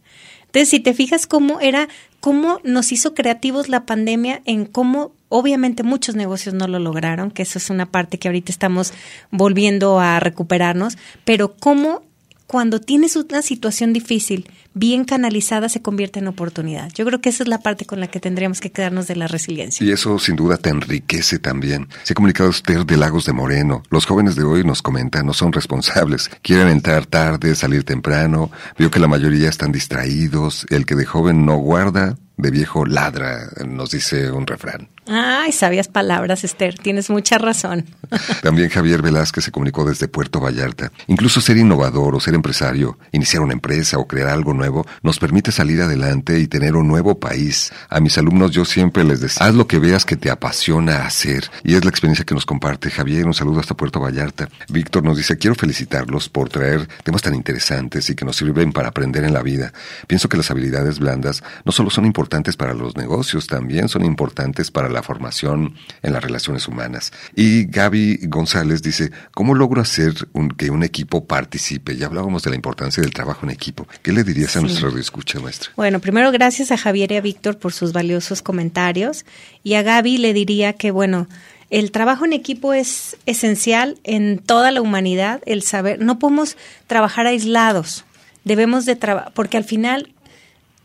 Entonces, si te fijas cómo era, cómo nos hizo creativos la pandemia en cómo obviamente muchos negocios no lo lograron, que eso es una parte que ahorita estamos volviendo a recuperarnos, pero cómo cuando tienes una situación difícil, bien canalizada, se convierte en oportunidad. Yo creo que esa es la parte con la que tendríamos que quedarnos de la resiliencia. Y eso sin duda te enriquece también. Se ha comunicado usted de Lagos de Moreno. Los jóvenes de hoy nos comentan, no son responsables. Quieren entrar tarde, salir temprano. Veo que la mayoría están distraídos. El que de joven no guarda, de viejo ladra, nos dice un refrán. Ay, sabias palabras, Esther, tienes mucha razón. *laughs* También Javier Velázquez se comunicó desde Puerto Vallarta. Incluso ser innovador o ser empresario, iniciar una empresa o crear algo nuevo, nos permite salir adelante y tener un nuevo país. A mis alumnos yo siempre les decía, haz lo que veas que te apasiona hacer. Y es la experiencia que nos comparte Javier. Un saludo hasta Puerto Vallarta. Víctor nos dice, quiero felicitarlos por traer temas tan interesantes y que nos sirven para aprender en la vida. Pienso que las habilidades blandas no solo son importantes para los negocios, también son importantes para la formación en las relaciones humanas. Y Gaby González dice, ¿cómo logro hacer que un equipo participe? Ya hablábamos de la importancia del trabajo en equipo. ¿Qué le dirías a nuestra escucha, maestra? Bueno, primero gracias a Javier y a Víctor por sus valiosos comentarios. Y a Gaby le diría que, bueno, el trabajo en equipo es esencial en toda la humanidad, el saber, no podemos trabajar aislados, debemos de trabajar, porque al final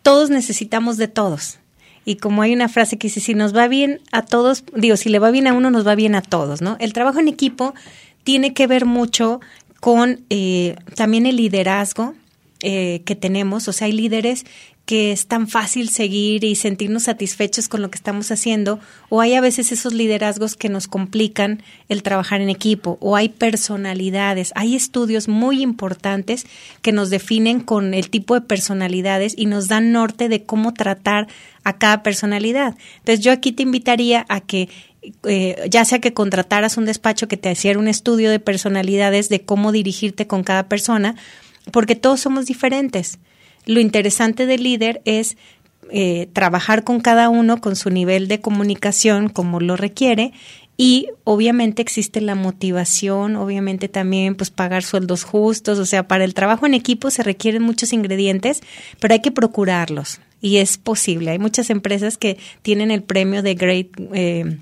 todos necesitamos de todos. Y como hay una frase que dice, si nos va bien a todos, digo, si le va bien a uno, nos va bien a todos, ¿no? El trabajo en equipo tiene que ver mucho con eh, también el liderazgo eh, que tenemos. O sea, hay líderes que es tan fácil seguir y sentirnos satisfechos con lo que estamos haciendo, o hay a veces esos liderazgos que nos complican el trabajar en equipo, o hay personalidades, hay estudios muy importantes que nos definen con el tipo de personalidades y nos dan norte de cómo tratar a cada personalidad. Entonces yo aquí te invitaría a que eh, ya sea que contrataras un despacho que te hiciera un estudio de personalidades, de cómo dirigirte con cada persona, porque todos somos diferentes. Lo interesante del líder es eh, trabajar con cada uno con su nivel de comunicación como lo requiere y obviamente existe la motivación, obviamente también pues pagar sueldos justos, o sea, para el trabajo en equipo se requieren muchos ingredientes, pero hay que procurarlos y es posible. Hay muchas empresas que tienen el premio de Great eh,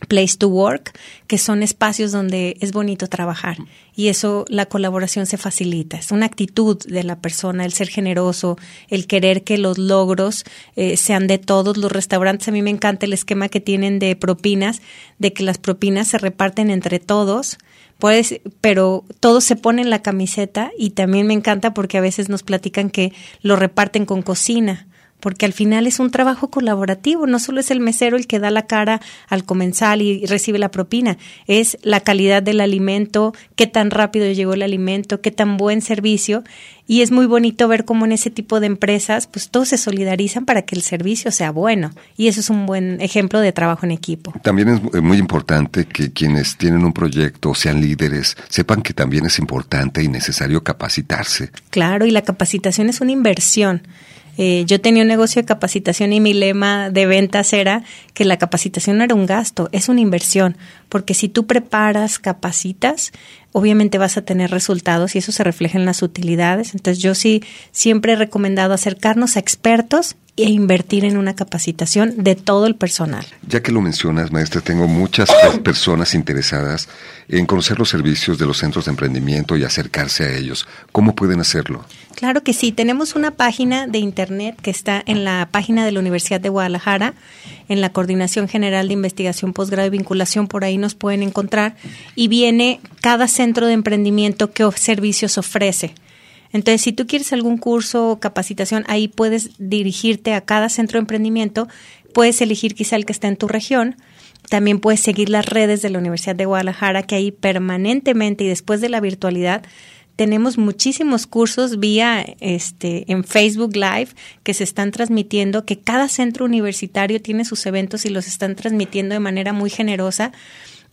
place to work, que son espacios donde es bonito trabajar y eso la colaboración se facilita. Es una actitud de la persona, el ser generoso, el querer que los logros eh, sean de todos los restaurantes. A mí me encanta el esquema que tienen de propinas, de que las propinas se reparten entre todos. Pues, pero todos se ponen la camiseta y también me encanta porque a veces nos platican que lo reparten con cocina porque al final es un trabajo colaborativo, no solo es el mesero el que da la cara al comensal y recibe la propina, es la calidad del alimento, qué tan rápido llegó el alimento, qué tan buen servicio y es muy bonito ver cómo en ese tipo de empresas pues todos se solidarizan para que el servicio sea bueno y eso es un buen ejemplo de trabajo en equipo. También es muy importante que quienes tienen un proyecto, sean líderes, sepan que también es importante y necesario capacitarse. Claro, y la capacitación es una inversión. Eh, yo tenía un negocio de capacitación y mi lema de ventas era que la capacitación no era un gasto, es una inversión, porque si tú preparas, capacitas, obviamente vas a tener resultados y eso se refleja en las utilidades. Entonces yo sí siempre he recomendado acercarnos a expertos e invertir en una capacitación de todo el personal. Ya que lo mencionas, maestra, tengo muchas *coughs* personas interesadas en conocer los servicios de los centros de emprendimiento y acercarse a ellos. ¿Cómo pueden hacerlo? Claro que sí, tenemos una página de internet que está en la página de la Universidad de Guadalajara, en la Coordinación General de Investigación, Posgrado y Vinculación, por ahí nos pueden encontrar, y viene cada centro de emprendimiento qué servicios ofrece. Entonces, si tú quieres algún curso o capacitación, ahí puedes dirigirte a cada centro de emprendimiento, puedes elegir quizá el que está en tu región, también puedes seguir las redes de la Universidad de Guadalajara, que ahí permanentemente y después de la virtualidad tenemos muchísimos cursos vía este en Facebook Live que se están transmitiendo, que cada centro universitario tiene sus eventos y los están transmitiendo de manera muy generosa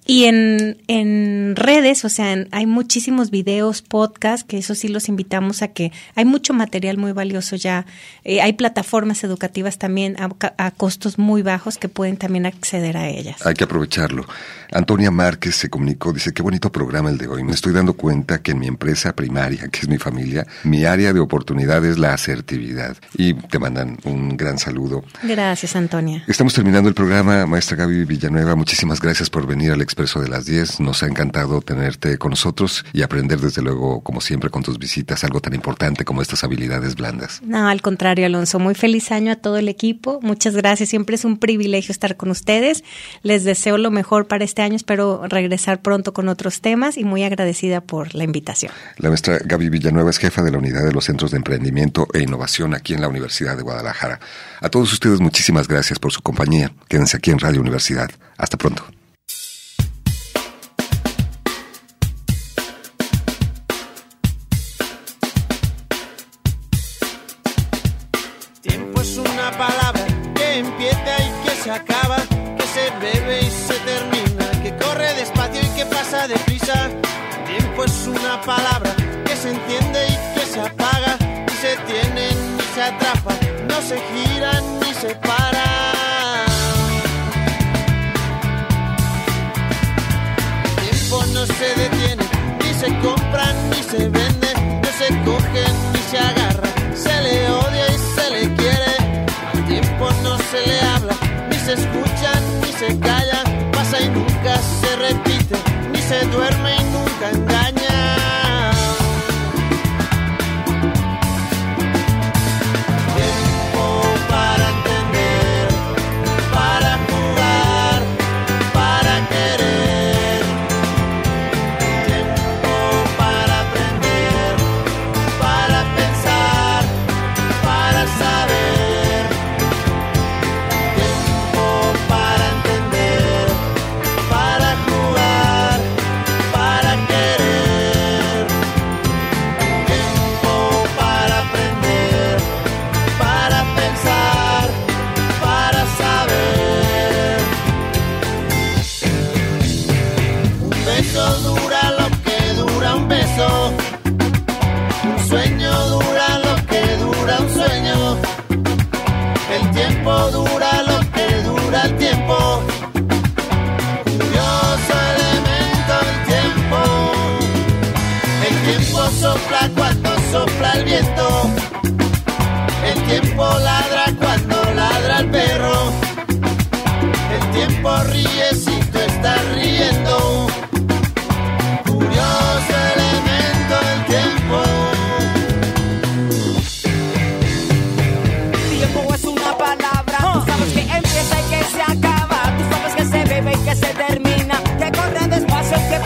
y en, en redes, o sea, hay muchísimos videos, podcasts, que eso sí los invitamos a que hay mucho material muy valioso ya. Eh, hay plataformas educativas también a, a, costos muy bajos que pueden también acceder a ellas. Hay que aprovecharlo. Antonia Márquez se comunicó, dice, qué bonito programa el de hoy. Me estoy dando cuenta que en mi empresa primaria, que es mi familia, mi área de oportunidad es la asertividad. Y te mandan un gran saludo. Gracias, Antonia. Estamos terminando el programa, maestra Gaby Villanueva. Muchísimas gracias por venir al Expreso de las 10. Nos ha encantado tenerte con nosotros y aprender desde luego, como siempre, con tus visitas, algo tan importante como estas habilidades blandas. No, al contrario, Alonso. Muy feliz año a todo el equipo. Muchas gracias. Siempre es un privilegio estar con ustedes. Les deseo lo mejor para este año. Espero regresar pronto con otros temas y muy agradecida por la invitación. La maestra Gaby Villanueva es jefa de la unidad de los Centros de Emprendimiento e Innovación aquí en la Universidad de Guadalajara. A todos ustedes muchísimas gracias por su compañía. Quédense aquí en Radio Universidad. Hasta pronto. Bebe y se termina, que corre despacio y que pasa deprisa. Tiempo es una palabra que se entiende y que se apaga, ni se tiene ni se atrapa, no se gira ni se para. Tiempo no se detiene, ni se compra ni se vende, no se coge ni se agarra, se le odia y se le quiere. Al tiempo no se le ni se escucha ni se calla, pasa y nunca se repite, ni se duerme y nunca engaña.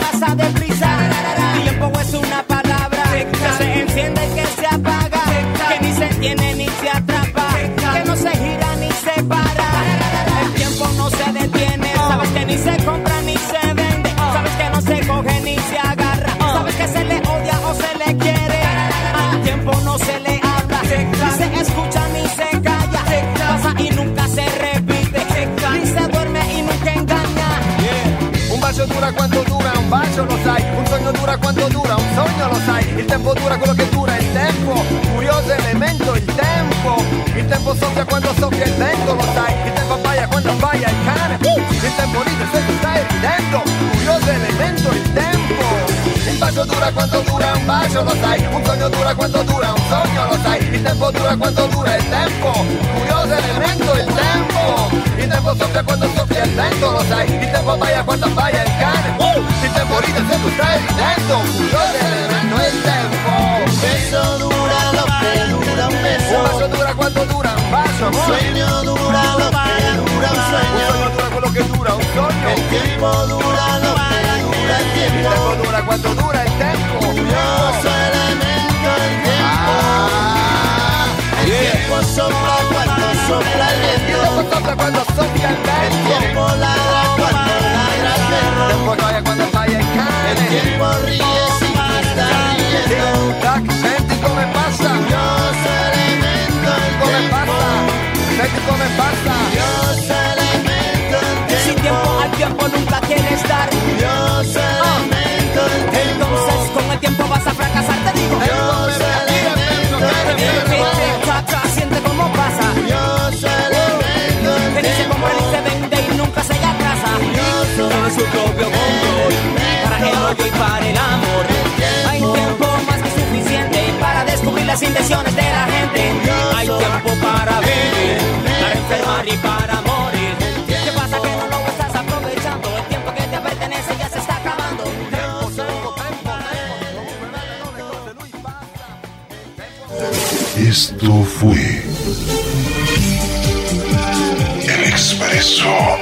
Despacio y dura quanto dura, un sogno lo sai, il tempo dura quello che dura il tempo, curioso elemento il tempo, il tempo soffia quando soffia il vento lo sai, il tempo abbaia quando abbaia il cane, il tempo ride se tu stai ridendo, curioso elemento il tempo, il bacio dura quanto dura, un bacio lo sai, un sogno dura quanto dura, un sogno lo sai, il tempo dura quanto dura il tempo, curioso elemento il tempo, il tempo soffia quando soffia il vento lo sai, il tempo abbaia quando abbaia il cane, il tempo ride se tu stai ridendo, curioso elemento il tempo. Un beso dura lo che dura un beso, un bacio dura quanto dura un bacio, un sogno dura lo che dura un sogno, un sogno dura quello che dura un sogno, il tempo dura lo che dura il tempo, il tempo dura quanto dura il tempo, curioso elemento il tempo. Il tiempo sopra quando sopra il soffia il vento, il tempo ladra quando ladra il perro, il cane, il tempo rie si sta riendo, tac, senti come passa, curioso elemento il come passa, senti come passa, curioso elemento il Sin tiempo. al tiempo nunca quieres dar. curioso elemento il tempo, Entonces con el tiempo vas a fracasar, te digo. curioso elemento tempo. Chacha, siente cómo pasa. Curioso su propio control. Para el y para el amor. Hay tiempo más que suficiente Para descubrir las intenciones de la gente. Hay tiempo para vivir Para enfermar y para morir. ¿Qué pasa que no lo estás aprovechando? El tiempo que te pertenece ya se está acabando. Esto fue El Expreso